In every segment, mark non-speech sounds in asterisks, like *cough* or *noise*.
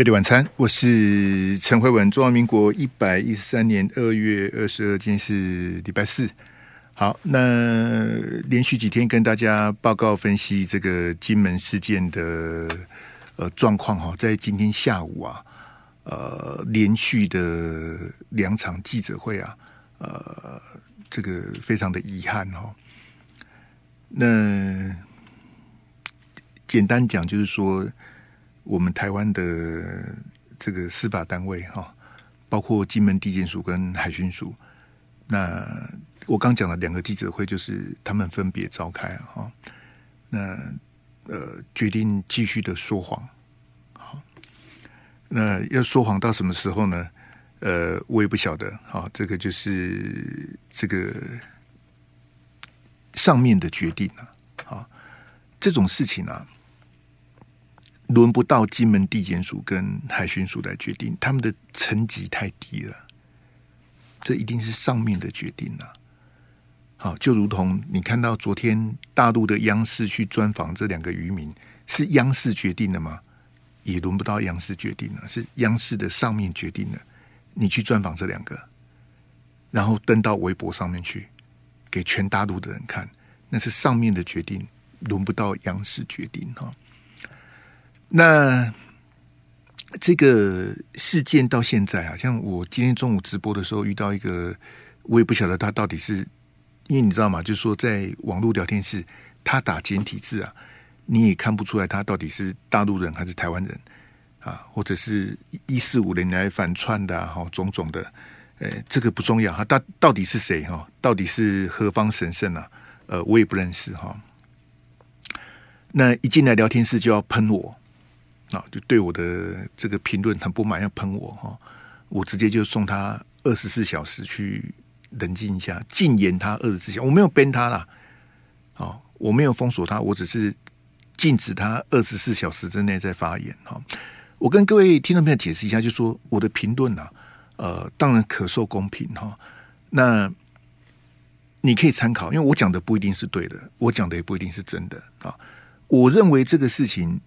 飞碟晚餐，我是陈慧文。中华民国一百一十三年二月二十二，今天是礼拜四。好，那连续几天跟大家报告分析这个金门事件的呃状况哈，在今天下午啊，呃，连续的两场记者会啊，呃，这个非常的遗憾哈。那简单讲就是说。我们台湾的这个司法单位哈，包括金门地检署跟海巡署，那我刚讲了两个记者会，就是他们分别召开哈，那呃决定继续的说谎，好，那要说谎到什么时候呢？呃，我也不晓得，好，这个就是这个上面的决定了，啊，这种事情啊。轮不到金门地检署跟海巡署来决定，他们的层级太低了，这一定是上面的决定了。好，就如同你看到昨天大陆的央视去专访这两个渔民，是央视决定的吗？也轮不到央视决定了，是央视的上面决定的。你去专访这两个，然后登到微博上面去，给全大陆的人看，那是上面的决定，轮不到央视决定哈。那这个事件到现在啊，像我今天中午直播的时候遇到一个，我也不晓得他到底是，因为你知道吗？就是说在网络聊天室，他打简体字啊，你也看不出来他到底是大陆人还是台湾人啊，或者是一四五零来反串的哈，种种的，呃，这个不重要哈，到到底是谁哈？到底是何方神圣啊？呃，我也不认识哈。那一进来聊天室就要喷我。啊，就对我的这个评论很不满，要喷我哈，我直接就送他二十四小时去冷静一下，禁言他二十四小时，我没有 ban 他啦，哦，我没有封锁他，我只是禁止他二十四小时之内再发言哈。我跟各位听众朋友解释一下，就说我的评论啊，呃，当然可受公平哈，那你可以参考，因为我讲的不一定是对的，我讲的也不一定是真的啊。我认为这个事情。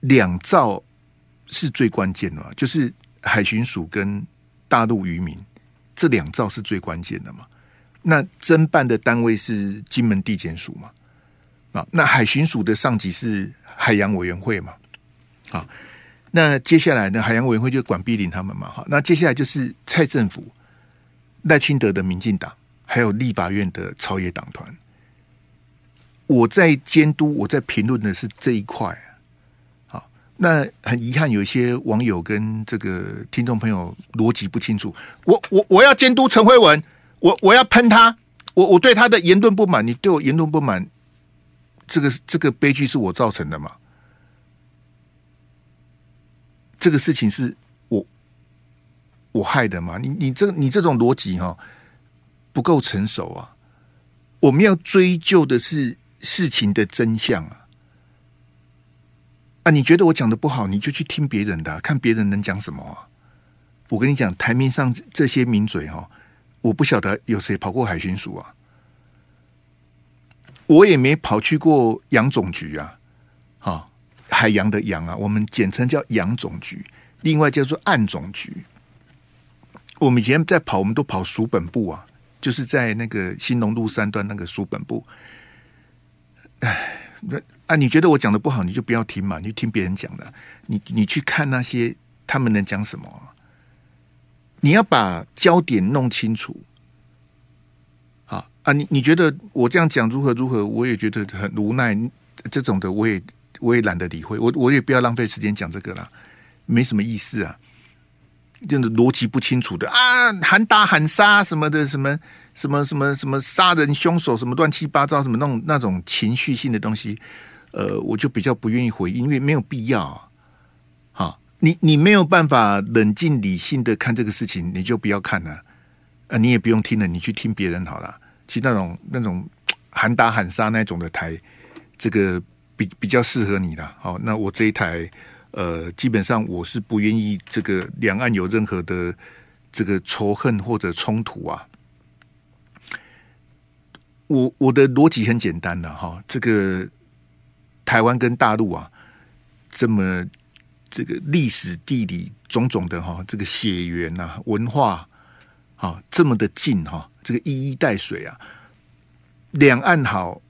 两造是最关键的，就是海巡署跟大陆渔民这两造是最关键的嘛。那侦办的单位是金门地检署嘛？啊，那海巡署的上级是海洋委员会嘛？啊，那接下来呢，海洋委员会就管碧林他们嘛。好，那接下来就是蔡政府、赖清德的民进党，还有立法院的朝野党团。我在监督、我在评论的是这一块。那很遗憾，有一些网友跟这个听众朋友逻辑不清楚。我我我要监督陈慧文，我我要喷他，我我对他的言论不满，你对我言论不满，这个这个悲剧是我造成的嘛？这个事情是我我害的嘛？你你这你这种逻辑哈不够成熟啊！我们要追究的是事情的真相啊！啊，你觉得我讲的不好，你就去听别人的，看别人能讲什么啊。我跟你讲，台面上这些名嘴哈，我不晓得有谁跑过海巡署啊，我也没跑去过洋总局啊，哈，海洋的洋啊，我们简称叫洋总局，另外叫做岸总局。我们以前在跑，我们都跑署本部啊，就是在那个兴隆路三段那个署本部。哎。那啊，你觉得我讲的不好，你就不要听嘛，你就听别人讲的。你你去看那些他们能讲什么？你要把焦点弄清楚。啊啊，你你觉得我这样讲如何如何？我也觉得很无奈。这种的我也我也懒得理会，我我也不要浪费时间讲这个了，没什么意思啊。就是逻辑不清楚的啊，喊打喊杀什么的，什么什么什么什么杀人凶手，什么乱七八糟，什么那种那种情绪性的东西，呃，我就比较不愿意回，因为没有必要啊。好，你你没有办法冷静理性的看这个事情，你就不要看了啊，你也不用听了，你去听别人好了。其实那种那种 *tsk* 喊打喊杀那种的台，这个比比较适合你的。好，那我这一台。呃，基本上我是不愿意这个两岸有任何的这个仇恨或者冲突啊。我我的逻辑很简单的哈，这个台湾跟大陆啊这么这个历史、地理种种的哈，这个血缘呐、啊、文化，啊，这么的近哈，这个一衣带水啊，两岸好，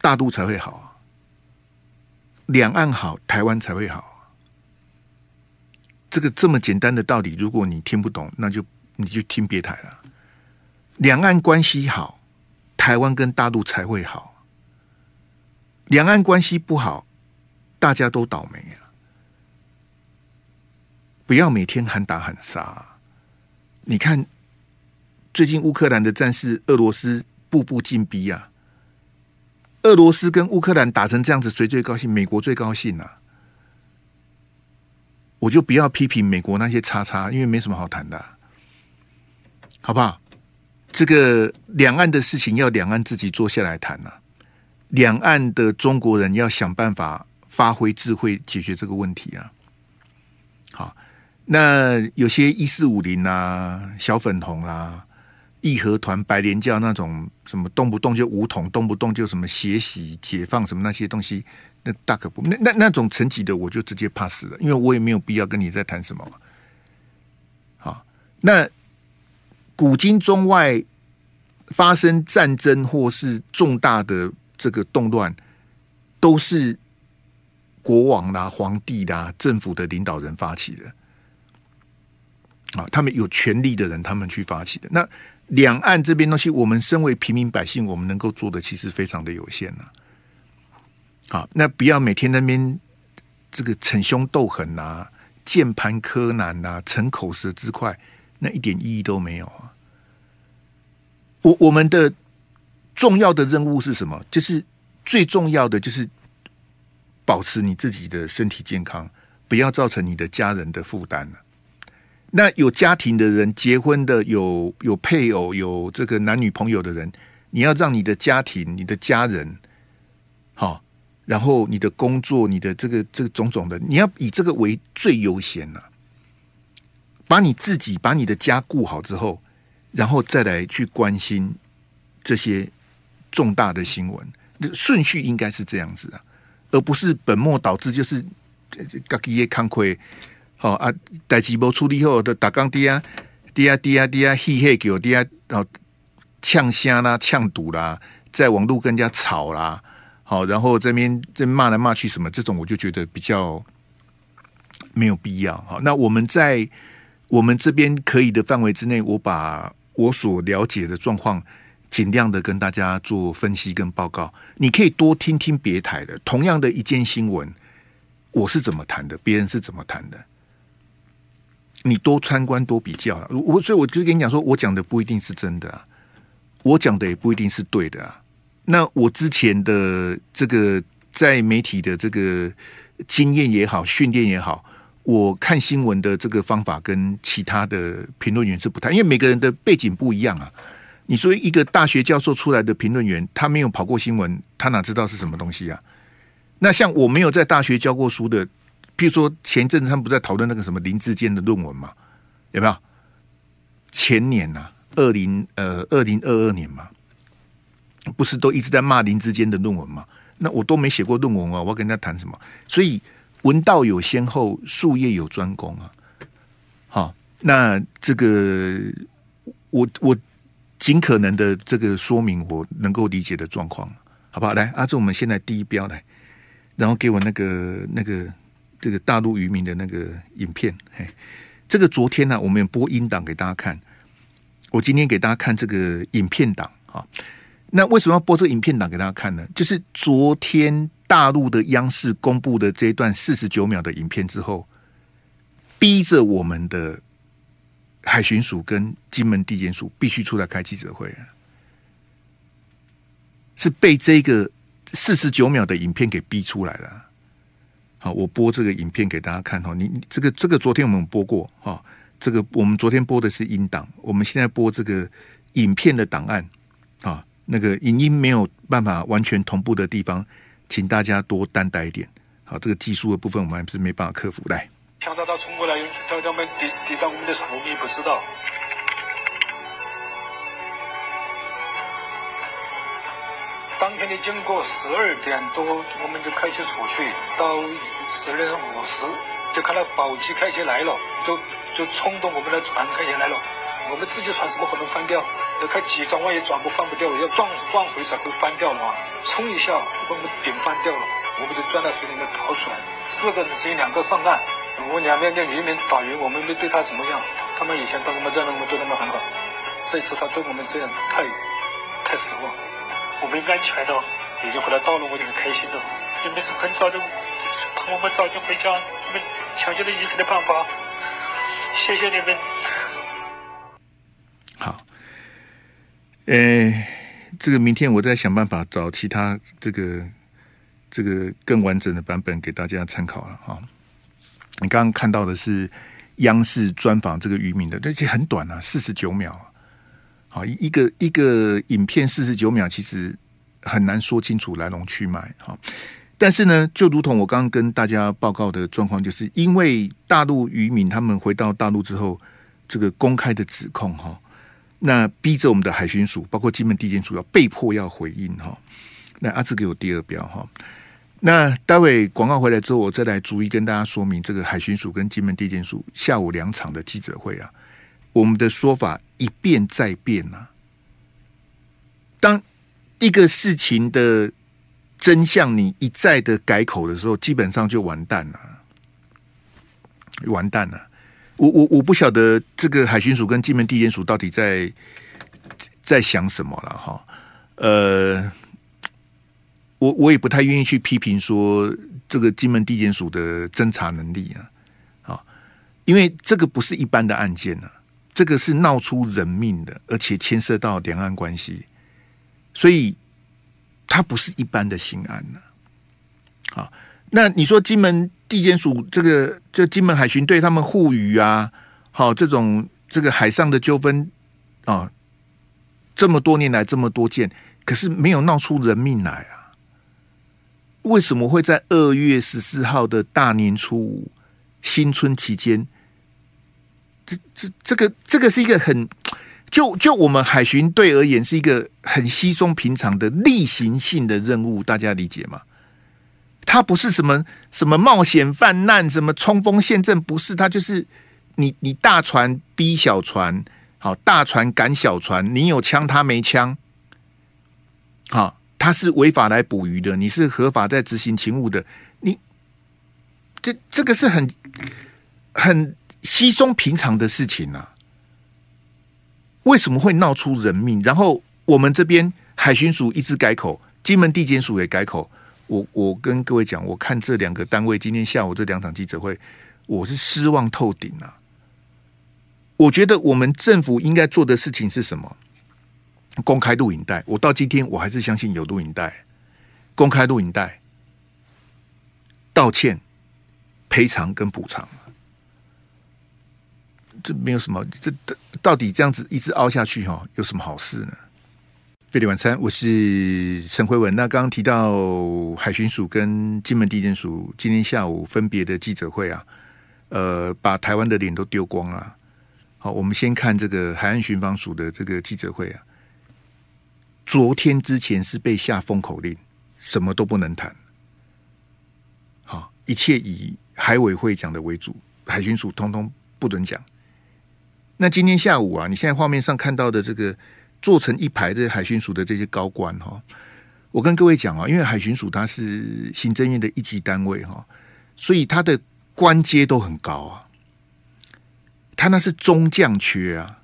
大陆才会好；两岸好，台湾才会好。这个这么简单的道理，如果你听不懂，那就你就听别台了。两岸关系好，台湾跟大陆才会好。两岸关系不好，大家都倒霉啊！不要每天喊打喊杀。你看，最近乌克兰的战事，俄罗斯步步进逼啊！俄罗斯跟乌克兰打成这样子，谁最高兴？美国最高兴啊！我就不要批评美国那些叉叉，因为没什么好谈的，好不好？这个两岸的事情要两岸自己坐下来谈呐、两岸的中国人要想办法发挥智慧解决这个问题啊！好，那有些一四五零啊、小粉红啊、义和团、白莲教那种什么动不动就武统、动不动就什么血洗、解放什么那些东西，那大可不那那那种层级的，我就直接 pass 了，因为我也没有必要跟你再谈什么。好，那古今中外发生战争或是重大的。这个动乱都是国王啦、皇帝啦、政府的领导人发起的啊，他们有权力的人，他们去发起的。那两岸这边东西，我们身为平民百姓，我们能够做的其实非常的有限呢。好，那不要每天那边这个逞凶斗狠啊、键盘柯南啊、逞口舌之快，那一点意义都没有啊。我我们的。重要的任务是什么？就是最重要的就是保持你自己的身体健康，不要造成你的家人的负担。那有家庭的人，结婚的有有配偶、有这个男女朋友的人，你要让你的家庭、你的家人好，然后你的工作、你的这个这个种种的，你要以这个为最优先呐。把你自己、把你的家顾好之后，然后再来去关心这些。重大的新闻，顺序应该是这样子啊，而不是本末倒置，就是自己也看亏。好啊，代志没处理后的打钢滴啊，滴啊滴啊滴啊，嘿嘿给我滴啊，然后呛虾啦、呛堵啦，在网络跟人家吵啦，好，然后这边这骂来骂去什么，这种我就觉得比较没有必要。好，那我们在我们这边可以的范围之内，我把我所了解的状况。尽量的跟大家做分析跟报告，你可以多听听别台的。同样的一件新闻，我是怎么谈的，别人是怎么谈的，你多参观多比较。我所以我就跟你讲说，我讲的不一定是真的啊，我讲的也不一定是对的啊。那我之前的这个在媒体的这个经验也好，训练也好，我看新闻的这个方法跟其他的评论员是不太，因为每个人的背景不一样啊。你说一个大学教授出来的评论员，他没有跑过新闻，他哪知道是什么东西啊？那像我没有在大学教过书的，譬如说前阵子他们不在讨论那个什么林志坚的论文嘛？有没有？前年呐、啊，二零呃二零二二年嘛，不是都一直在骂林志坚的论文嘛？那我都没写过论文啊，我要跟他谈什么？所以文道有先后，术业有专攻啊。好，那这个我我。尽可能的这个说明我能够理解的状况，好不好？来，阿志，我们现在第一标来，然后给我那个那个这个大陆渔民的那个影片。嘿，这个昨天呢、我们播音档给大家看。我今天给大家看这个影片档啊。那为什么要播这个影片档给大家看呢？就是昨天大陆的央视公布的这一段四十九秒的影片之后，逼着我们的。海巡署跟金门地检署必须出来开记者会，啊是被这个四十九秒的影片给逼出来了。好，我播这个影片给大家看哈。你这个这个昨天我们播过哈，这个我们昨天播的是音档，我们现在播这个影片的档案啊。那个影音没有办法完全同步的地方，请大家多担待一点。好，这个技术的部分我们还是没办法克服。来。强盗他冲过来，他他们抵抵挡我们的时候，我们也不知道。当天的经过十二点多，我们就开车出去，到十二点五十，就看到宝鸡开起来了，就就冲动我们的船开起来了。我们自己船怎么可能翻掉？要开几转弯也转不翻不掉，要撞撞回才会翻掉嘛。冲一下把我们顶翻掉了，我们就钻到水里面逃出来。四个人只有两个上岸，我两边的渔民打鱼，我们没对他怎么样。他们以前对我们这样，我们对他们很好。这次他对我们这样太太失望。我们安全了，已经回来到了，我就很开心的。你们是很早就盼我们早就回家，你们想尽了一切的办法。谢谢你们。好，诶，这个明天我再想办法找其他这个这个更完整的版本给大家参考了哈。你刚刚看到的是央视专访这个渔民的，而且很短啊，四十九秒。好，一个一个影片四十九秒，其实很难说清楚来龙去脉。哈，但是呢，就如同我刚刚跟大家报告的状况，就是因为大陆渔民他们回到大陆之后，这个公开的指控哈，那逼着我们的海巡署，包括金门地检署要被迫要回应哈。那阿志给我第二标哈，那待会广告回来之后，我再来逐一跟大家说明这个海巡署跟金门地检署下午两场的记者会啊。我们的说法一变再变呐、啊。当一个事情的真相你一再的改口的时候，基本上就完蛋了，完蛋了。我我我不晓得这个海巡署跟金门地检署到底在在想什么了哈。呃，我我也不太愿意去批评说这个金门地检署的侦查能力啊，啊，因为这个不是一般的案件呢、啊。这个是闹出人命的，而且牵涉到两岸关系，所以它不是一般的刑案呢。好，那你说金门地检署这个，这金门海巡队他们护渔啊，好，这种这个海上的纠纷啊，这么多年来这么多件，可是没有闹出人命来啊？为什么会在二月十四号的大年初五新春期间？这这这个这个是一个很就就我们海巡队而言是一个很稀松平常的例行性的任务，大家理解吗？它不是什么什么冒险犯难，什么冲锋陷阵，不是，它就是你你大船逼小船，好，大船赶小船，你有枪他没枪，好，他是违法来捕鱼的，你是合法在执行勤务的，你这这个是很很。稀松平常的事情啊，为什么会闹出人命？然后我们这边海巡署一直改口，金门地检署也改口。我我跟各位讲，我看这两个单位今天下午这两场记者会，我是失望透顶啊！我觉得我们政府应该做的事情是什么？公开录影带。我到今天我还是相信有录影带，公开录影带，道歉、赔偿跟补偿。这没有什么，这到底这样子一直凹下去哈，有什么好事呢？费力晚餐，我是陈辉文。那刚刚提到海巡署跟金门地检署今天下午分别的记者会啊，呃，把台湾的脸都丢光了。好，我们先看这个海岸巡防署的这个记者会啊。昨天之前是被下封口令，什么都不能谈。好，一切以海委会讲的为主，海巡署通通不准讲。那今天下午啊，你现在画面上看到的这个坐成一排的海巡署的这些高官哈，我跟各位讲啊，因为海巡署它是行政院的一级单位哈，所以它的官阶都很高啊，它那是中将缺啊，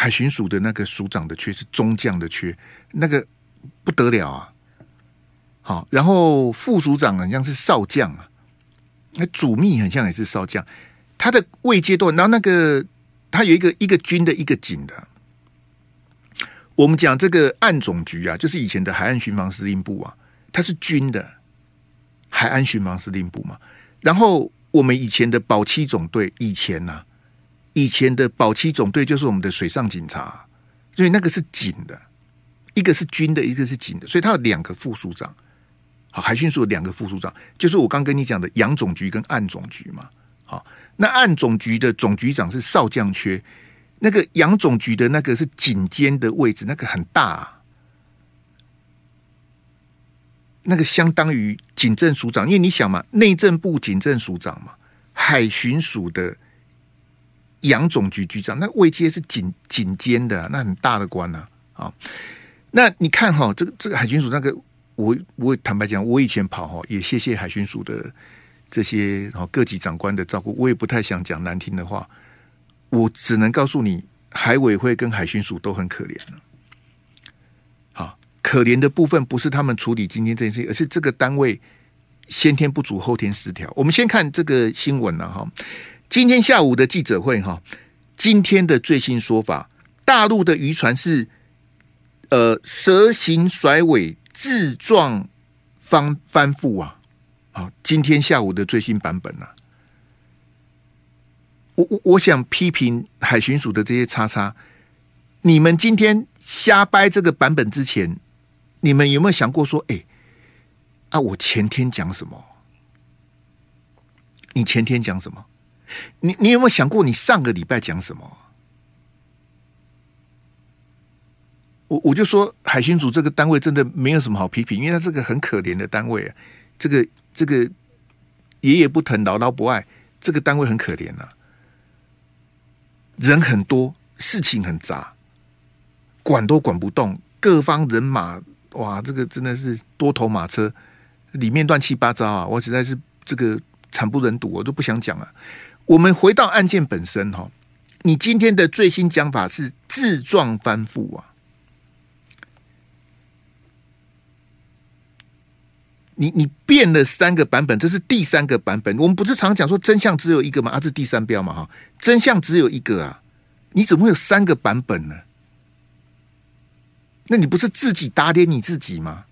海巡署的那个署长的缺是中将的缺，那个不得了啊，好，然后副署长很像是少将啊，那主秘很像也是少将。他的位阶段，然后那个他有一个一个军的一个警的。我们讲这个岸总局啊，就是以前的海岸巡防司令部啊，它是军的海岸巡防司令部嘛。然后我们以前的保七总队，以前呢、啊，以前的保七总队就是我们的水上警察，所以那个是警的，一个是军的，一个是警的，所以他有两个副署长。好，海巡署有两个副署长，就是我刚跟你讲的洋总局跟岸总局嘛。好。那岸总局的总局长是少将缺，那个洋总局的那个是警监的位置，那个很大啊。那个相当于警政署长，因为你想嘛，内政部警政署长嘛，海巡署的杨总局局长，那位阶是紧紧监的、那很大的官呐啊。那你看哈，这个这个海巡署那个，我我坦白讲，我以前跑哈，也谢谢海巡署的这些各级长官的照顾，我也不太想讲难听的话，我只能告诉你，海委会跟海巡署都很可怜了。可怜的部分不是他们处理今天这件事情，而是这个单位先天不足，后天失调。我们先看这个新闻了哈，今天下午的记者会哈，今天的最新说法，大陆的渔船是呃蛇形甩尾自撞翻翻覆啊，好，今天下午的最新版本啊，我我我想批评海巡署的这些叉叉，你们今天瞎掰这个版本之前。你们有没有想过说，哎、啊，我前天讲什么？你前天讲什么？你你有没有想过，你上个礼拜讲什么？我我就说，海巡署这个单位真的没有什么好批评，因为它是个很可怜的单位啊。这个这个爷爷不疼，姥姥不爱，这个单位很可怜啊。人很多，事情很杂，管都管不动，各方人马。哇，这个真的是多头马车，里面乱七八糟啊！我实在是这个惨不忍睹，我都不想讲了。我们回到案件本身哈，你今天的最新讲法是自撞翻覆啊！你你变了三个版本，这是第三个版本。我们不是常讲说真相只有一个吗？啊，这第三标嘛哈，真相只有一个啊，你怎么会有三个版本呢？那你不是自己打脸你自己吗？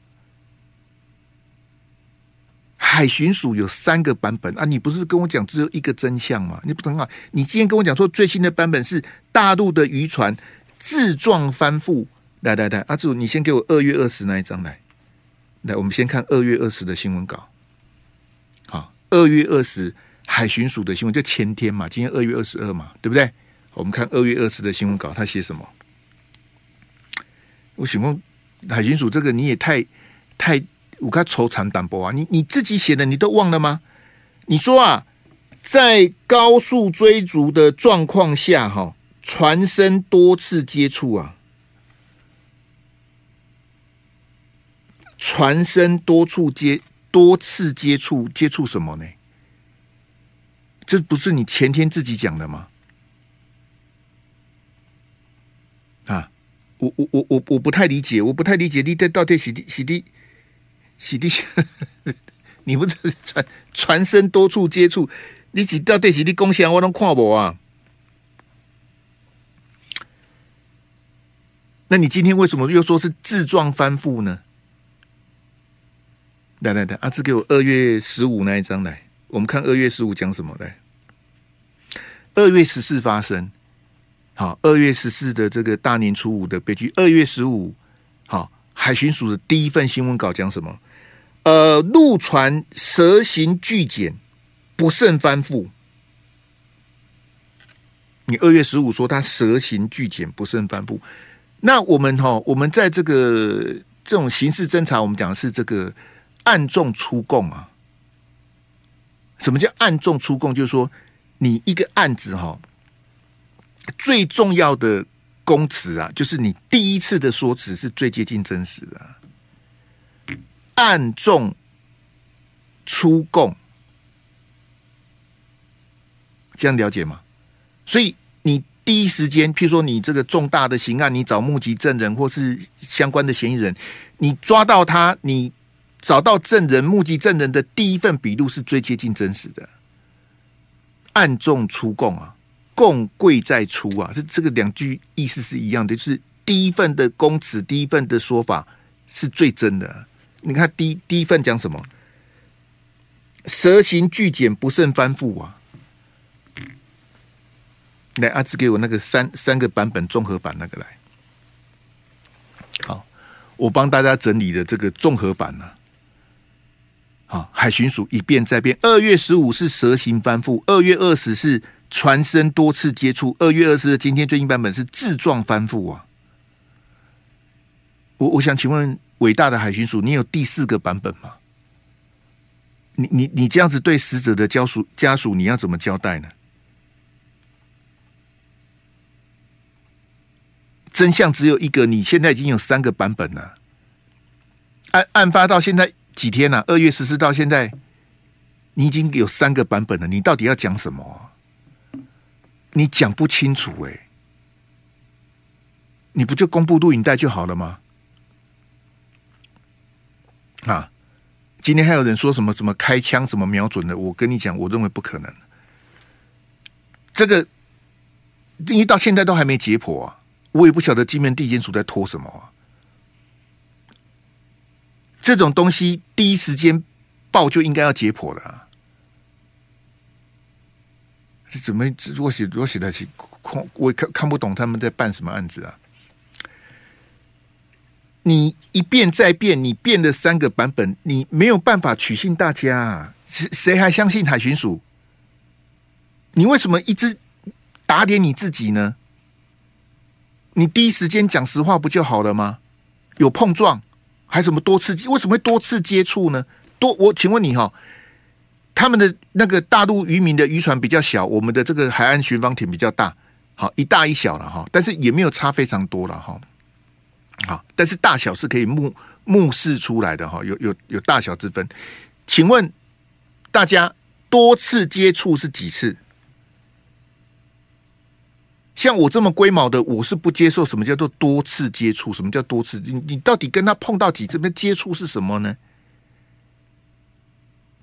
海巡署有三个版本啊，你不是跟我讲只有一个真相吗？你不能啊！你今天跟我讲说最新的版本是大陆的渔船自撞翻覆。来来来，阿祖，你先给我二月二十那一张来。来，我们先看二月二十的新闻稿。好，二月二十海巡署的新闻就前天嘛，今天二月二十二嘛，对不对？我们看二月二十的新闻稿，他写什么？我请问海巡署这个你也太太我看愁惨淡薄啊！你你自己写的你都忘了吗？你说啊，在高速追逐的状况下，哈，船身多次接触啊，船身多处接多次接触接触什么呢？这不是你前天自己讲的吗？啊？我我我我我不太理解，我不太理解你这到底洗地洗洗地，*laughs* 你不是船船身多处接触，你几到底洗地贡献我能看我啊？那你今天为什么又说是自撞翻覆呢？来来来，阿志给我二月十五那一张来，我们看二月十五讲什么来？二月十四发生。好，二月十四的这个大年初五的悲剧。二月十五，好，海巡署的第一份新闻稿讲什么？呃，陆船蛇形巨检不慎翻覆。你二月十五说它蛇形巨检不慎翻覆，那我们哈，我们在这个这种刑事侦查，我们讲的是这个暗中出供啊。什么叫暗中出供？就是说，你一个案子哈。最重要的供词啊，就是你第一次的说辞是最接近真实的，暗中出供，这样了解吗？所以你第一时间，譬如说你这个重大的刑案，你找目击证人或是相关的嫌疑人，你抓到他，你找到证人、目击证人的第一份笔录是最接近真实的，暗中出供啊。供贵在出啊，这这个两句意思是一样的，就是第一份的供词，第一份的说法是最真的。你看第一第一份讲什么？蛇形巨检不慎翻覆啊！来，阿志给我那个三三个版本综合版那个来。好，我帮大家整理的这个综合版呢、啊。好，海巡署一变再变。二月十五是蛇形翻覆，二月二十是。船身多次接触。二月二十的今天最新版本是自撞翻覆啊！我我想请问伟大的海巡署，你有第四个版本吗？你你你这样子对死者的家属家属，你要怎么交代呢？真相只有一个，你现在已经有三个版本了。案案发到现在几天了？二月十四到现在，你已经有三个版本了。你到底要讲什么？你讲不清楚哎。你不就公布录影带就好了吗？啊！今天还有人说什么什么开枪什么瞄准的，我跟你讲，我认为不可能。这个因为到现在都还没解剖啊，我也不晓得金门地检署在拖什么啊。这种东西第一时间报就应该要解剖了啊！怎么我写我写的起空，我看看不懂他们在办什么案子啊？你一变再变，你变了三个版本，你没有办法取信大家！谁谁还相信海巡署？你为什么一直打点你自己呢？你第一时间讲实话不就好了吗？有碰撞，还什么多次？为什么会多次接触呢？多我请问你哈，他们的那个大陆渔民的渔船比较小，我们的这个海岸巡防艇比较大，好一大一小了哈，但是也没有差非常多了哈。好，但是大小是可以目目视出来的哈，有有有大小之分。请问大家多次接触是几次？像我这么龟毛的，我是不接受什么叫做多次接触。什么叫多次？你你到底跟他碰到几次？那接触是什么呢？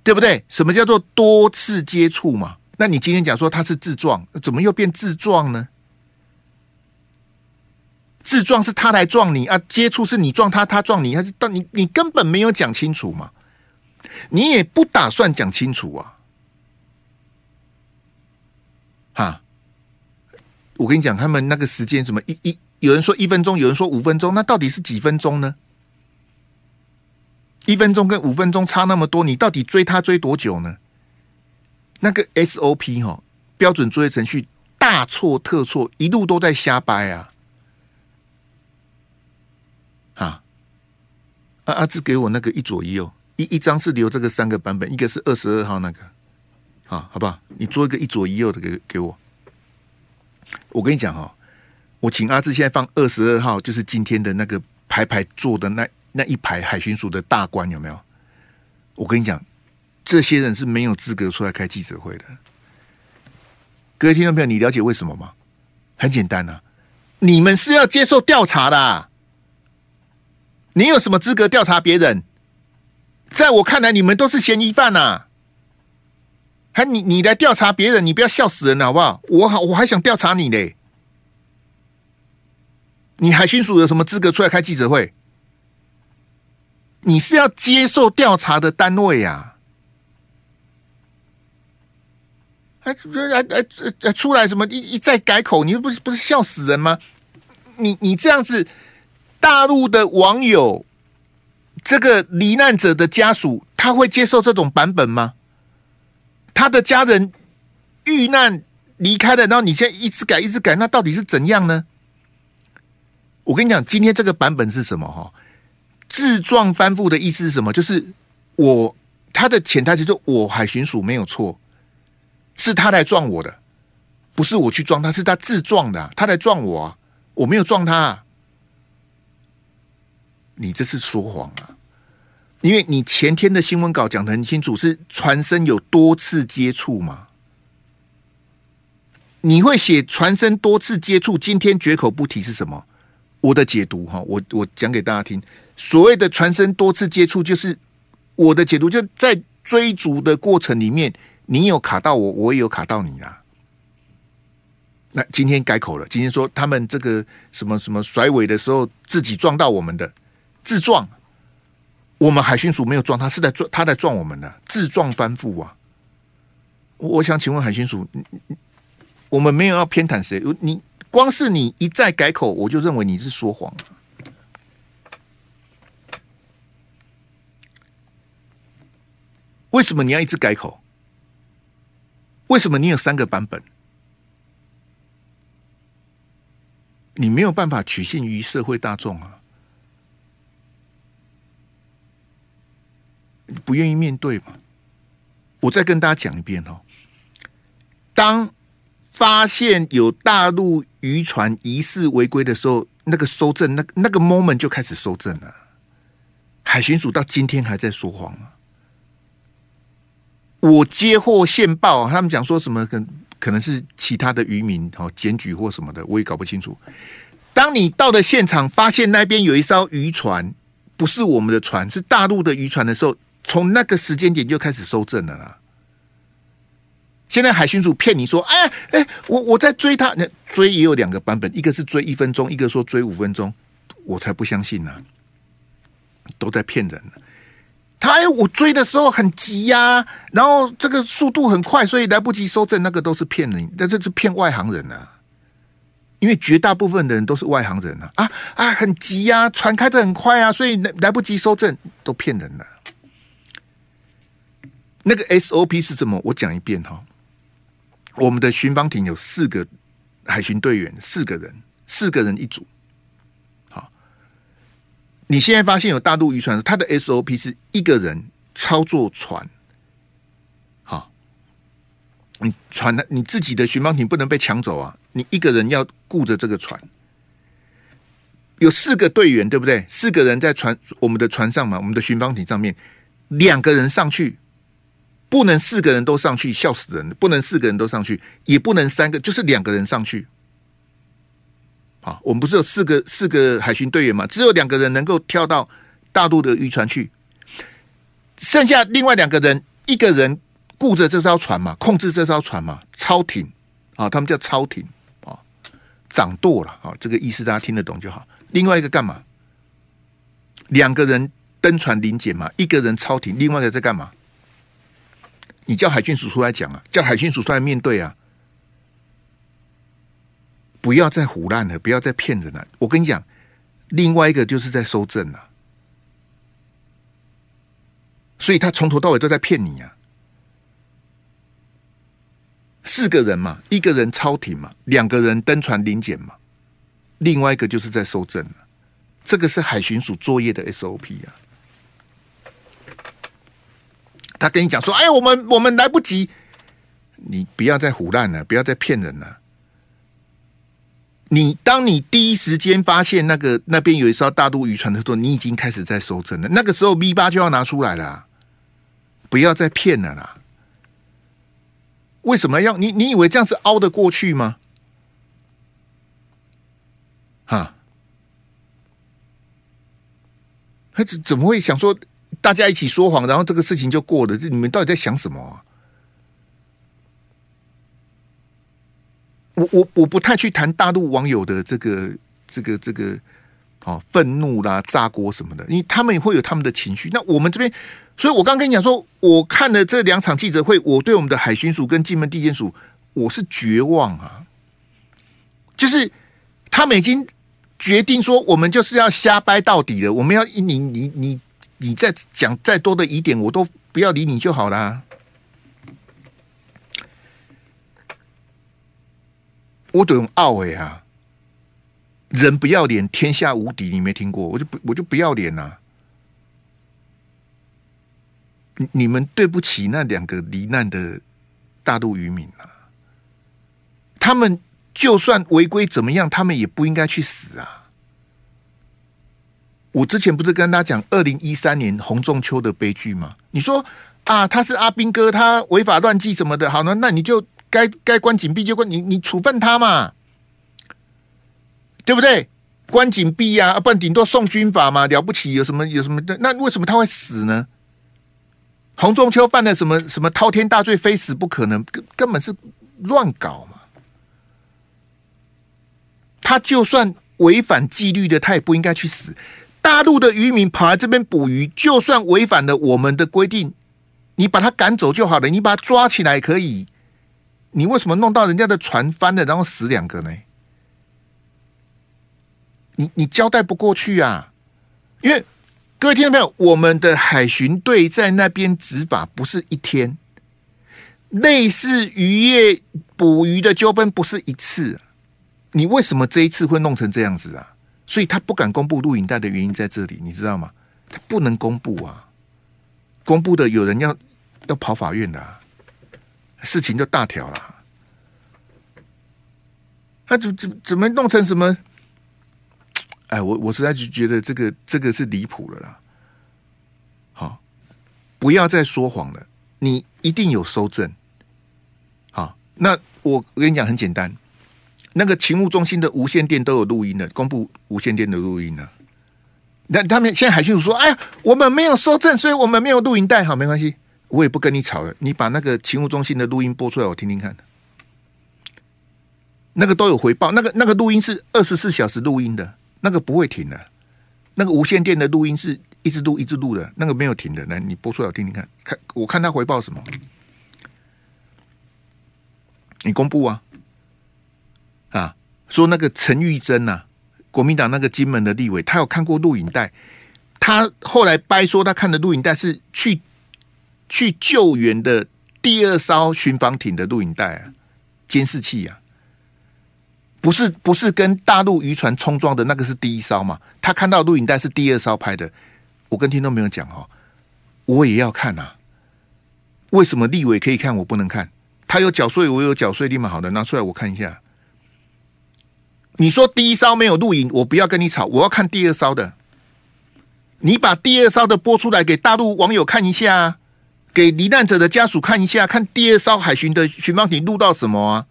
对不对？什么叫做多次接触嘛？那你今天讲说他是自撞，怎么又变自撞呢？自撞是他来撞你啊，接触是你撞他，他撞你，还是到你你根本没有讲清楚嘛？你也不打算讲清楚啊？哈，我跟你讲，他们那个时间什么一一，有人说一分钟，有人说五分钟，那到底是几分钟呢？一分钟跟五分钟差那么多，你到底追他追多久呢？那个 SOP 哈，标准作业程序大错特错，一路都在瞎掰啊！啊啊，阿志给我那个一左一右，一一张是留这个三个版本，一个是二十二号那个，啊，好不好？你做一个一左一右的给给我。我跟你讲哈，我请阿志现在放二十二号，就是今天的那个排排坐的那那一排海巡署的大官有没有？我跟你讲，这些人是没有资格出来开记者会的。各位听众朋友，你了解为什么吗？很简单呐，你们是要接受调查的。你有什么资格调查别人？在我看来，你们都是嫌疑犯呐、还你你来调查别人，你不要笑死人好不好？我好我还想调查你嘞！你海巡署有什么资格出来开记者会？你是要接受调查的单位呀、啊！还还还还出来什么一一再改口？你不是不是笑死人吗？你你这样子。大陆的网友，这个罹难者的家属，他会接受这种版本吗？他的家人遇难离开了，然后你现在一直改，一直改，那到底是怎样呢？我跟你讲，今天这个版本是什么？哈，自撞翻覆的意思是什么？就是我他的潜台词就我海巡署没有错，是他来撞我的，不是我去撞他，是他自撞的，他来撞我啊，我没有撞他啊。你这是说谎啊！因为你前天的新闻稿讲得很清楚，是船身有多次接触嘛？你会写船身多次接触，今天绝口不提是什么？我的解读哈，我我讲给大家听。所谓的船身多次接触，就是我的解读，就在追逐的过程里面，你有卡到我，我也有卡到你啦。那今天改口了，今天说他们这个什么什么甩尾的时候自己撞到我们的。自撞，我们海巡署没有撞他，是在撞他在撞我们的自撞翻覆啊！我想请问海巡署，我们没有要偏袒谁，你光是你一再改口，我就认为你是说谎。为什么你要一直改口？为什么你有三个版本？你没有办法取信于社会大众啊！不愿意面对嘛。我再跟大家讲一遍哦，当发现有大陆渔船疑似违规的时候，那个搜证，那那个 moment 就开始搜证了。海巡署到今天还在说谎啊！我接获线报，他们讲说什么可可能是其他的渔民哦检举或什么的，我也搞不清楚。当你到了现场，发现那边有一艘渔船，不是我们的船，是大陆的渔船的时候，从那个时间点就开始收证了啦。现在海巡署骗你说：“哎哎，我我在追他，那追也有两个版本，一个是追一分钟，一个说追五分钟，我才不相信呢、都在骗人。他哎，我追的时候很急呀、然后这个速度很快，所以来不及收证，那个都是骗人，那这是骗外行人啊。”因为绝大部分的人都是外行人啊啊啊，很急呀、船开得很快啊，所以来来不及收证，都骗人了。那个 SOP 是什么？我讲一遍哈。我们的巡防艇有四个海巡队员，四个人，四个人一组。好，你现在发现有大陆渔船，它的 SOP 是一个人操作船。好你船的你自己的巡防艇不能被抢走啊！你一个人要顾着这个船，有四个队员，对不对？四个人在船我们的船上嘛，我们的巡防艇上面，两个人上去，不能四个人都上去，笑死人！不能四个人都上去，也不能三个，就是两个人上去。好，我们不是有四个四个海巡队员嘛？只有两个人能够跳到大陆的渔船去，剩下另外两个人，一个人。顾着这艘船嘛，控制这艘船嘛，操艇啊，他们叫操艇啊，掌舵了啊，这个意思大家听得懂就好。另外一个干嘛？两个人登船临检嘛，一个人操艇，另外一个在干嘛？你叫海巡署出来讲啊，叫海巡署出来面对啊，不要再胡乱了，不要再骗人了。我跟你讲，另外一个就是在收证了，所以他从头到尾都在骗你啊。四个人嘛，一个人操艇嘛，两个人登船临检嘛，另外一个就是在收证了。这个是海巡署作业的 SOP 啊。他跟你讲说：“哎，我们我们来不及，你不要再胡乱了，不要再骗人了。你当你第一时间发现那个那边有一艘大陆渔船的时候，你已经开始在收针了。那个时候 V 八就要拿出来了，不要再骗了啦。”为什么要你？你以为这样子凹得过去吗？哈，他怎怎么会想说大家一起说谎，然后这个事情就过了？这你们到底在想什么啊？我我我不太去谈大陆网友的这个这个这个。哦，愤怒啦，炸锅什么的，因为他们也会有他们的情绪。那我们这边，所以我刚跟你讲说，我看了这两场记者会，我对我们的海巡署跟金门地检署，我是绝望啊！就是他们已经决定说，我们就是要瞎掰到底了。我们要你你你你再讲再多的疑点，我都不要理你就好啦。我都用奥诶啊！人不要脸，天下无敌。你没听过？我就不，我就不要脸呐、啊！你们对不起那两个罹难的大陆渔民啊！他们就算违规怎么样，他们也不应该去死啊！我之前不是跟大家讲二零一三年洪仲丘的悲剧吗？你说啊，他是阿兵哥，他违法乱纪什么的，好呢，那你就该该关禁闭就关，你你处分他嘛。对不对？关禁闭呀，啊，不然顶多送军法嘛，了不起有什么有什么的？那为什么他会死呢？洪仲丘犯了什么什么滔天大罪，非死不可能，根根本是乱搞嘛。他就算违反纪律的，他也不应该去死。大陆的渔民跑来这边捕鱼，就算违反了我们的规定，你把他赶走就好了，你把他抓起来可以。你为什么弄到人家的船翻了，然后死两个呢？你你交代不过去啊！因为各位听到没有，我们的海巡队在那边执法不是一天，类似渔业捕鱼的纠纷不是一次。你为什么这一次会弄成这样子啊？所以他不敢公布录影带的原因在这里，你知道吗？他不能公布啊！公布的有人要要跑法院的、事情就大条了。他怎怎怎么弄成什么？哎，我我实在就觉得这个这个是离谱了啦。好，不要再说谎了，你一定有收证。好，那我我跟你讲很简单，那个勤务中心的无线电都有录音的，公布无线电的录音呢。那他们现在海巡署说：“哎呀，我们没有收证，所以我们没有录音带。”好，没关系，我也不跟你吵了。你把那个勤务中心的录音播出来，我听听看。那个都有回报，那个那个录音是二十四小时录音的，那个不会停的。那个无线电的录音是一直录一直录的，那个没有停的。来，你播出来我听听看，看我看他回报什么？你公布啊，说那个陈玉珍呐，国民党那个金门的立委，他有看过录影带，他后来掰说他看的录影带是去去救援的第二艘巡防艇的录影带啊，监视器啊。不是不是跟大陆渔船冲撞的那个是第一艘嘛？他看到录影带是第二艘拍的。我跟听众朋友讲哦，我也要看啊。为什么立委可以看，我不能看？他有缴税，我有缴税，立马好的拿出来我看一下。你说第一艘没有录影，我不要跟你吵，我要看第二艘的。你把第二艘的播出来给大陆网友看一下，给罹难者的家属看一下，看第二艘海巡的巡防艇录到什么啊？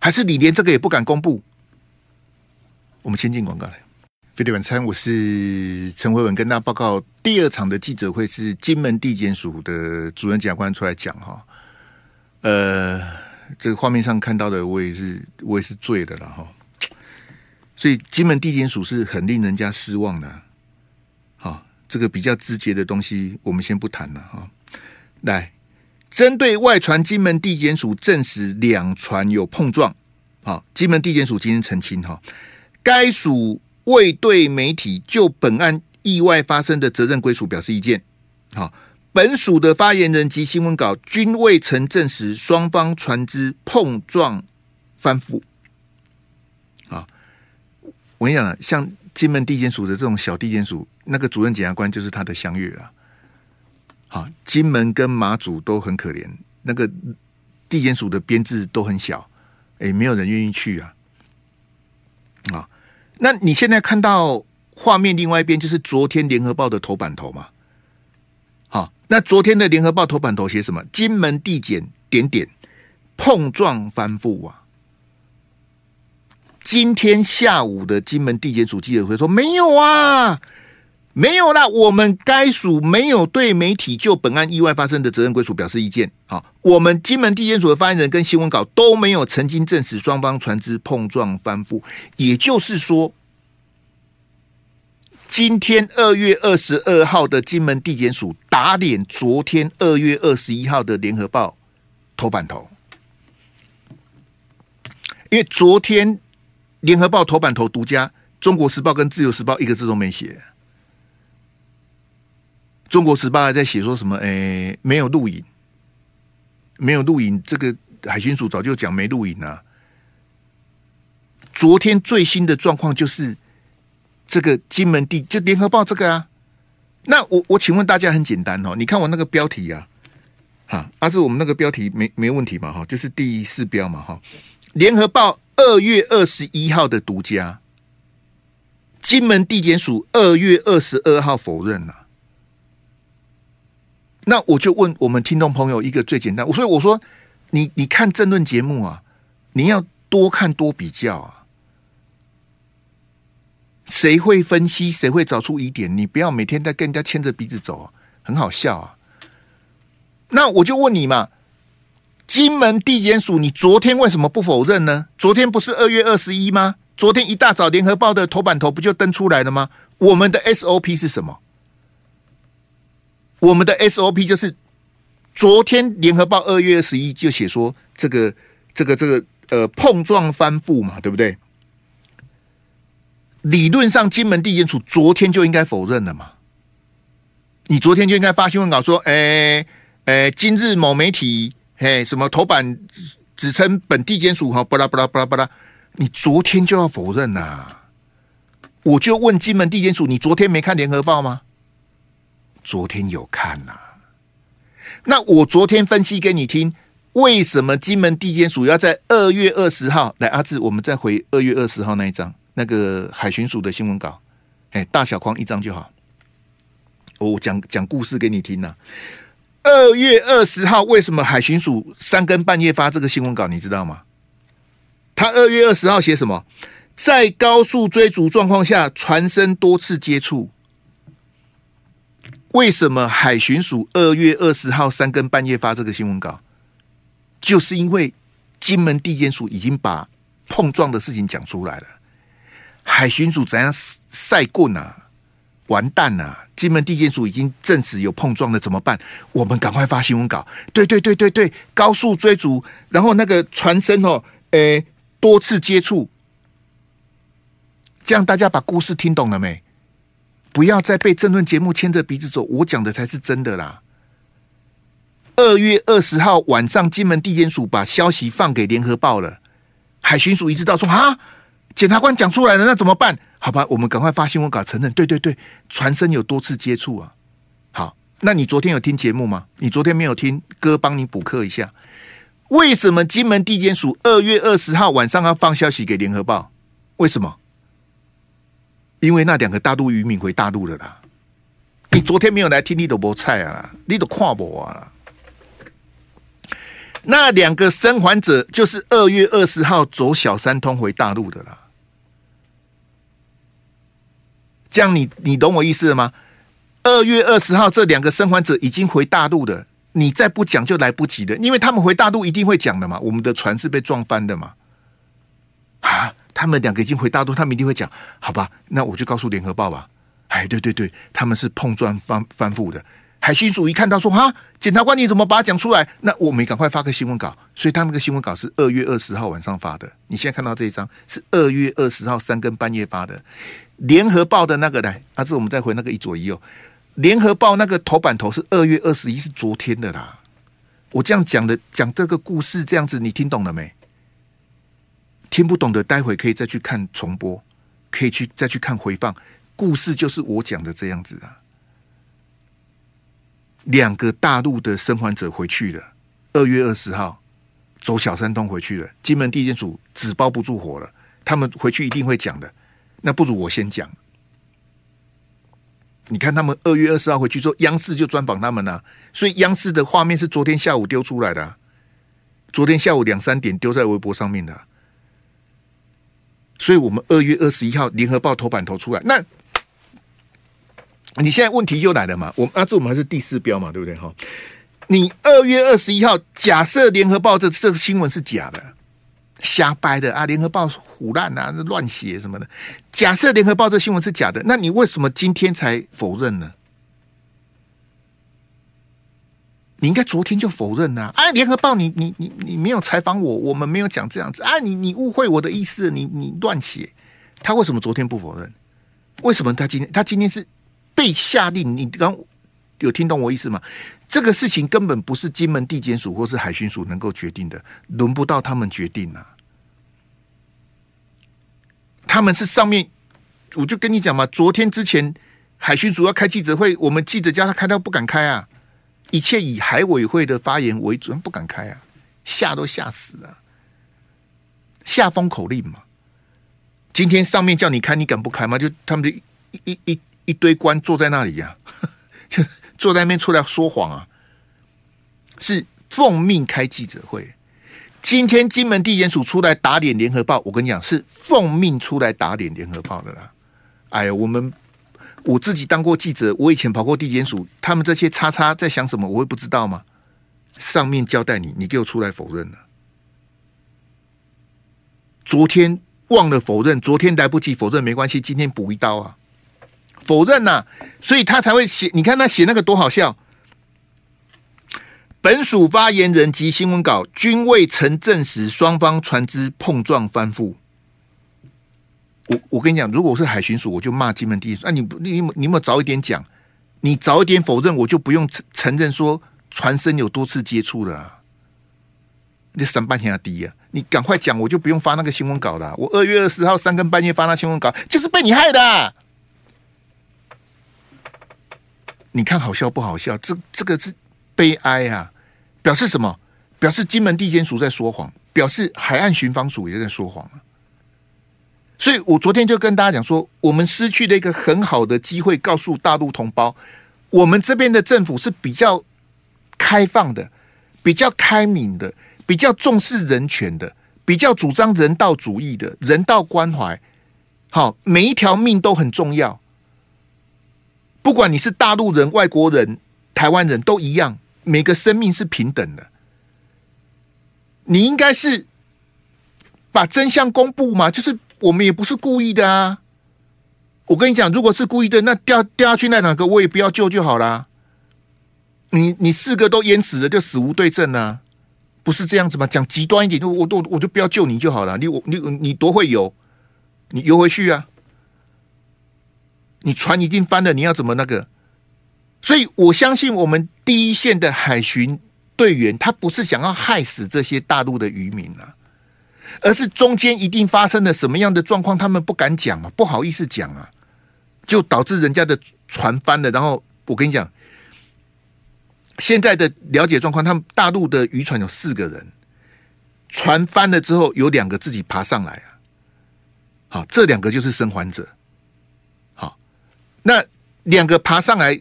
还是你连这个也不敢公布？我们先进广告来。飞碟晚餐，我是陈慧文，跟大家报告第二场的记者会是金门地检署的主任检察官出来讲哈。呃，这个画面上看到的，我也是我也是醉的了哈。所以金门地检署是很令人家失望的。好，这个比较直接的东西，我们先不谈了哈。来。针对外传金门地检署证实两船有碰撞，好，金门地检署今天澄清哈，该署未对媒体就本案意外发生的责任归属表示意见，好，本署的发言人及新闻稿均未曾证实双方船只碰撞翻覆，啊，我跟你讲了，像金门地检署的这种小地检署，那个主任检察官就是他的相遇啊。好，金门跟马祖都很可怜，那个地检署的编制都很小，哎、没有人愿意去啊。啊，那你现在看到画面另外一边，就是昨天联合报的头版头嘛。那昨天的联合报头版头写什么？金门地检点点碰撞翻覆啊。今天下午的金门地检署记者会说没有啊。没有啦，我们该署没有对媒体就本案意外发生的责任归属表示意见。好，我们金门地检署的发言人跟新闻稿都没有曾经证实双方船只碰撞翻覆。也就是说，今天二月二十二号的金门地检署打脸昨天二月二十一号的联合报头版头，因为昨天联合报头版头独家，中国时报跟自由时报一个字都没写。中国时报还在写说什么？诶，没有录影，没有录影。这个海巡署早就讲没录影啊。昨天最新的状况就是这个金门地就联合报这个啊。那我我请问大家很简单哦，你看我那个标题啊，哈，啊是我们那个标题没没问题嘛？哈，就是第四标嘛？哈，联合报二月二十一号的独家，金门地检署二月二十二号否认了。那我就问我们听众朋友一个最简单，我所以我说，你你看政论节目啊，你要多看多比较啊，谁会分析，谁会找出疑点，你不要每天在跟人家牵着鼻子走啊，很好笑啊。那我就问你嘛，金门地检署，你昨天为什么不否认呢？昨天不是二月二十一吗？昨天一大早联合报的头版头不就登出来了吗？我们的 SOP 是什么？我们的 SOP 就是，昨天联合报二月二十一就写说这个这个这个呃碰撞翻覆嘛，对不对？理论上金门地检署昨天就应该否认了嘛，你昨天就应该发新闻稿说，哎哎，今日某媒体嘿什么头版指称本地检署哈巴拉巴拉巴拉巴拉，你昨天就要否认呐？我就问金门地检署，你昨天没看联合报吗？昨天有看呐、啊。那我昨天分析给你听，为什么金门地检署要在二月二十号来？阿志，我们再回二月二十号那一张，那个海巡署的新闻稿，哎，大小框一张就好。我讲讲故事给你听呐、二月二十号，为什么海巡署三更半夜发这个新闻稿？你知道吗？他二月二十号写什么？在高速追逐状况下，船身多次接触。为什么海巡署二月二十号三更半夜发这个新闻稿？就是因为金门地检署已经把碰撞的事情讲出来了。海巡署怎样赛棍啊？完蛋呐！金门地检署已经证实有碰撞了，怎么办？我们赶快发新闻稿。对对对对对，高速追逐，然后那个船身哦，诶，多次接触，这样大家把故事听懂了没？不要再被政论节目牵着鼻子走，我讲的才是真的啦。二月二十号晚上，金门地检署把消息放给联合报了，海巡署一知道说啊，检察官讲出来了，那怎么办？好吧，我们赶快发新闻稿承认，对对对，船身有多次接触啊。好，那你昨天有听节目吗？你昨天没有听，哥帮你补课一下。为什么金门地检署二月二十号晚上要放消息给联合报？为什么？因为那两个大陆渔民回大陆了啦，你昨天没有来听，你都没菜啊，你都看不啊。那两个生还者就是二月二十号走小三通回大陆的啦。这样你你懂我意思了吗？二月二十号这两个生还者已经回大陆的，你再不讲就来不及了，因为他们回大陆一定会讲的嘛。我们的船是被撞翻的嘛。啊。他们两个已经回大陆，他们一定会讲，好吧？那我就告诉联合报吧。哎，对对对，他们是碰撞翻翻覆的。海巡署一看到说，哈，检察官你怎么把它讲出来？那我们赶快发个新闻稿。所以他那个新闻稿是二月二十号晚上发的。你现在看到这一张是二月二十号三更半夜发的。联合报的那个来，阿志，我们再回那个一左一右。联合报那个头版头是二月二十一，是昨天的啦。我这样讲的，讲这个故事这样子，你听懂了没？听不懂的，待会可以再去看重播，可以去再去看回放。故事就是我讲的这样子啊。两个大陆的生还者回去了，二月二十号走小山东回去了。金门地检署纸包不住火了，他们回去一定会讲的。那不如我先讲。你看他们二月二十号回去之后，央视就专访他们了，所以央视的画面是昨天下午丢出来的，昨天下午两三点丢在微博上面的。所以，我们二月二十一号联合报头版头出来，那你现在问题又来了嘛？我们阿志，我们还是第四标嘛，对不对？哈，你二月二十一号假设联合报这这个新闻是假的，瞎掰的啊！联合报胡烂啊，乱写什么的。假设联合报这新闻是假的，那你为什么今天才否认呢？你应该昨天就否认呐！啊，联合报，你你你你没有采访我，我们没有讲这样子啊！你你误会我的意思，你你乱写。他为什么昨天不否认？为什么他今天他今天是被下令？你刚有听懂我意思吗？这个事情根本不是金门地检署或是海巡署能够决定的，轮不到他们决定啊！他们是上面，我就跟你讲嘛，昨天之前海巡署要开记者会，我们记者叫他开，他不敢开啊。一切以海委会的发言为准，不敢开啊，吓都吓死了，下封口令嘛。今天上面叫你开，你敢不开吗？就他们的一一一一堆官坐在那里呀、*laughs* 就坐在那边出来说谎啊，是奉命开记者会。今天金门地检署出来打脸联合报，我跟你讲，是奉命出来打脸联合报的啦。哎呀，我们。我自己当过记者，我以前跑过地检署，他们这些叉叉在想什么，我会不知道吗？上面交代你，你给我出来否认了。昨天忘了否认，昨天来不及否认没关系，今天补一刀啊，否认呐、所以他才会写。你看他写那个多好笑，本署发言人及新闻稿均未曾证实双方船只碰撞翻覆。我我跟你讲，如果我是海巡署，我就骂金门地检署。啊，你你你有没有早一点讲？你早一点否认，我就不用承承认说船身有多次接触了、啊。你三半天要低呀！你赶快讲，我就不用发那个新闻稿了。我二月二十号三更半夜发那新闻稿，就是被你害的。你看好笑不好笑？这这个是悲哀啊！表示什么？表示金门地检署在说谎，表示海岸巡防署也在说谎啊！所以我昨天就跟大家讲说，我们失去了一个很好的机会，告诉大陆同胞，我们这边的政府是比较开放的，比较开明的，比较重视人权的，比较主张人道主义的，人道关怀。好，每一条命都很重要。不管你是大陆人、外国人、台湾人都一样，每个生命是平等的。你应该是把真相公布嘛？就是我们也不是故意的啊。我跟你讲，如果是故意的，那掉掉下去那两个我也不要救就好啦。你你四个都淹死了，就死无对证啊，不是这样子吗？讲极端一点，就我我我就不要救你就好了。你我你你多会游？你游回去啊！你船已经翻了，你要怎么那个？所以我相信我们第一线的海巡队员，他不是想要害死这些大陆的渔民啊，而是中间一定发生了什么样的状况，他们不敢讲啊，不好意思讲啊，就导致人家的船翻了。然后我跟你讲，现在的了解状况，他们大陆的渔船有四个人，船翻了之后，有两个自己爬上来啊。好，这两个就是生还者。那两个爬上来，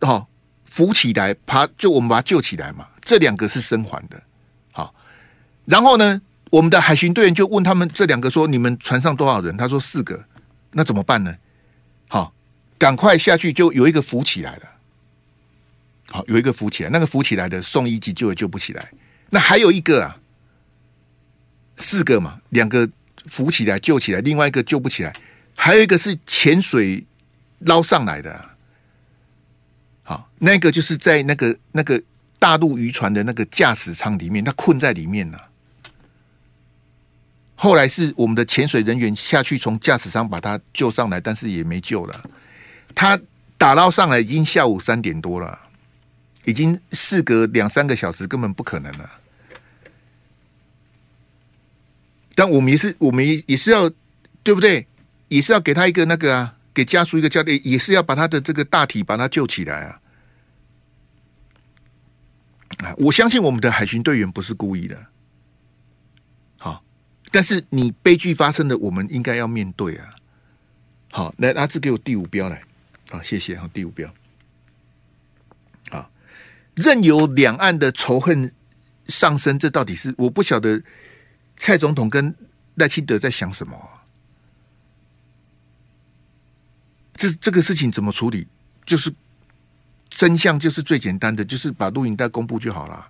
好浮起来，爬就我们把他救起来嘛。这两个是生还的。好，然后呢，我们的海巡队员就问他们这两个说：“你们船上多少人？”他说：“四个。”那怎么办呢？好，赶快下去，就有一个浮起来了。好，有一个浮起来，那个浮起来的送医急救也救不起来。那还有一个啊，四个嘛，两个。浮起来救起来，另外一个救不起来，还有一个是潜水捞上来的。好，那个就是在那个那个大陆渔船的那个驾驶舱里面，他困在里面了。后来是我们的潜水人员下去从驾驶舱把他救上来，但是也没救了。他打捞上来已经下午三点多了，已经事隔两三个小时，根本不可能了。但我们也是，我们也也是要，对不对？也是要给他一个那个啊，给家属一个交代，也是要把他的这个大体把他救起来啊！我相信我们的海巡队员不是故意的，好，但是你悲剧发生的，我们应该要面对啊！好，来，阿志给我第五标来，好，谢谢，好，第五标，好，任由两岸的仇恨上升，这到底是我不晓得。蔡总统跟赖清德在想什么？这这个事情怎么处理？就是真相，就是最简单的，就是把录影带公布就好了，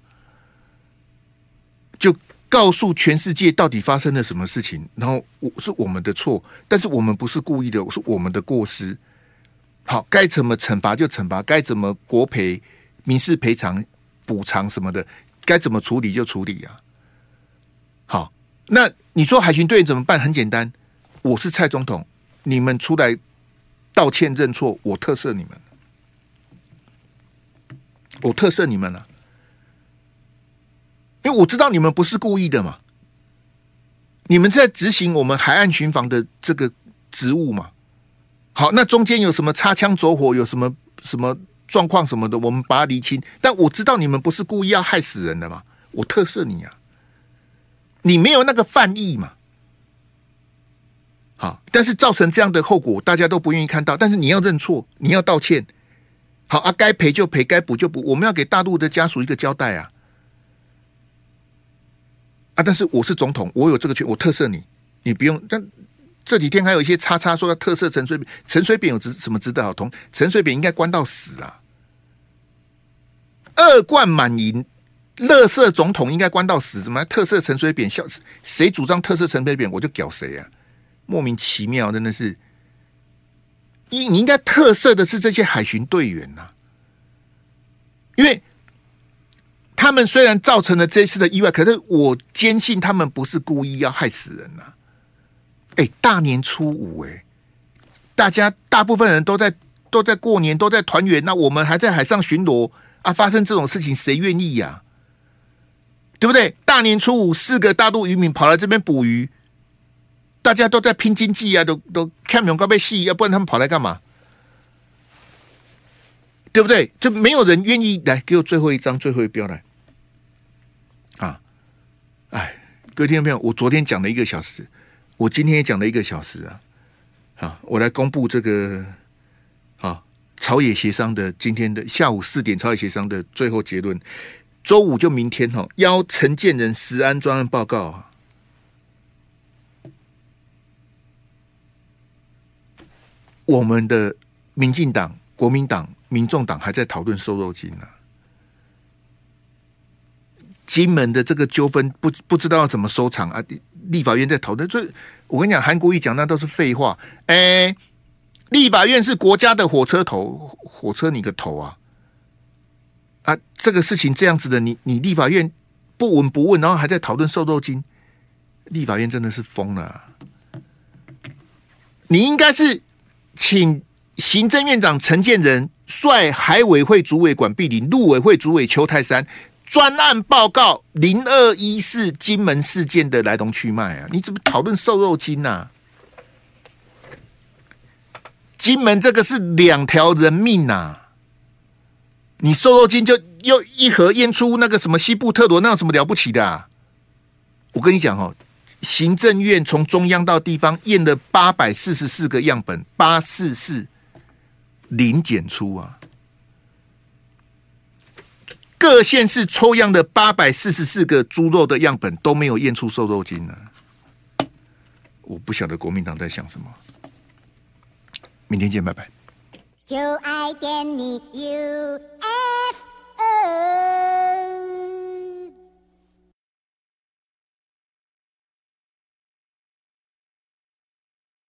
就告诉全世界到底发生了什么事情。然后我是我们的错，但是我们不是故意的，是我们的过失。好，该怎么惩罚就惩罚，该怎么国赔、民事赔偿、补偿什么的，该怎么处理就处理、啊。好，那你说海巡队怎么办？很简单，我是蔡总统，你们出来道歉认错，我特赦你们，我特赦你们了，因为我知道你们不是故意的嘛，你们在执行我们海岸巡防的这个职务嘛。好，那中间有什么擦枪走火，有什么什么状况什么的，我们把它厘清。但我知道你们不是故意要害死人的嘛，我特赦你啊。你没有那个犯意嘛？啊，但是造成这样的后果，大家都不愿意看到。但是你要认错，你要道歉。好啊，该赔就赔，该补就补。我们要给大陆的家属一个交代啊！啊，但是我是总统，我有这个权，我特赦你，你不用。但这几天还有一些叉叉说要特赦陈水扁，陈水扁有值什么值得好同？陈水扁应该关到死啊！恶贯满盈。垃圾总统应该关到死，怎么特赦陈水扁？笑，谁主张特赦陈水扁，我就屌谁啊！莫名其妙，真的是。你你应该特赦的是这些海巡队员呐、因为他们虽然造成了这次的意外，可是我坚信他们不是故意要害死人呐、啊。哎，大年初五、欸，哎，大家大部分人都在都在过年，都在团圆，那我们还在海上巡逻啊！发生这种事情，谁愿意呀、对不对？大年初五，四个大陆渔民跑来这边捕鱼，大家都在拼经济啊，都都看明高被戏，要不然他们跑来干嘛？对不对？就没有人愿意来给我最后一张最后一标来啊！哎，各位听众朋友？我昨天讲了一个小时，我今天也讲了一个小时啊！啊，我来公布这个啊，朝野协商的今天的下午四点朝野协商的最后结论，周五就明天哈、哦，邀陈建仁食安专案报告啊。我们的民进党、国民党、民众党还在讨论瘦肉精呢、金门的这个纠纷不不知道要怎么收场啊！立法院在讨论，这我跟你讲，韩国瑜讲那都是废话。哎，立法院是国家的火车头，火车你个头啊！啊，这个事情这样子的，你你立法院不闻不问，然后还在讨论瘦肉精，立法院真的是疯了、你应该是。请行政院长陈建仁率海委会主委管碧玲、陆委会主委邱泰山专案报告零二一四金门事件的来龙去脉啊！你怎么讨论瘦肉精啊？金门这个是两条人命呐！你瘦肉精就又一盒验出那个什么西部特罗，那有什么了不起的啊？我跟你讲哦。行政院从中央到地方验了八百四十四个样本，八四四零检出啊！各县市抽样的八百四十四个猪肉的样本都没有验出瘦肉精呢。我不晓得国民党在想什么。明天见，拜拜。就爱点你 UFO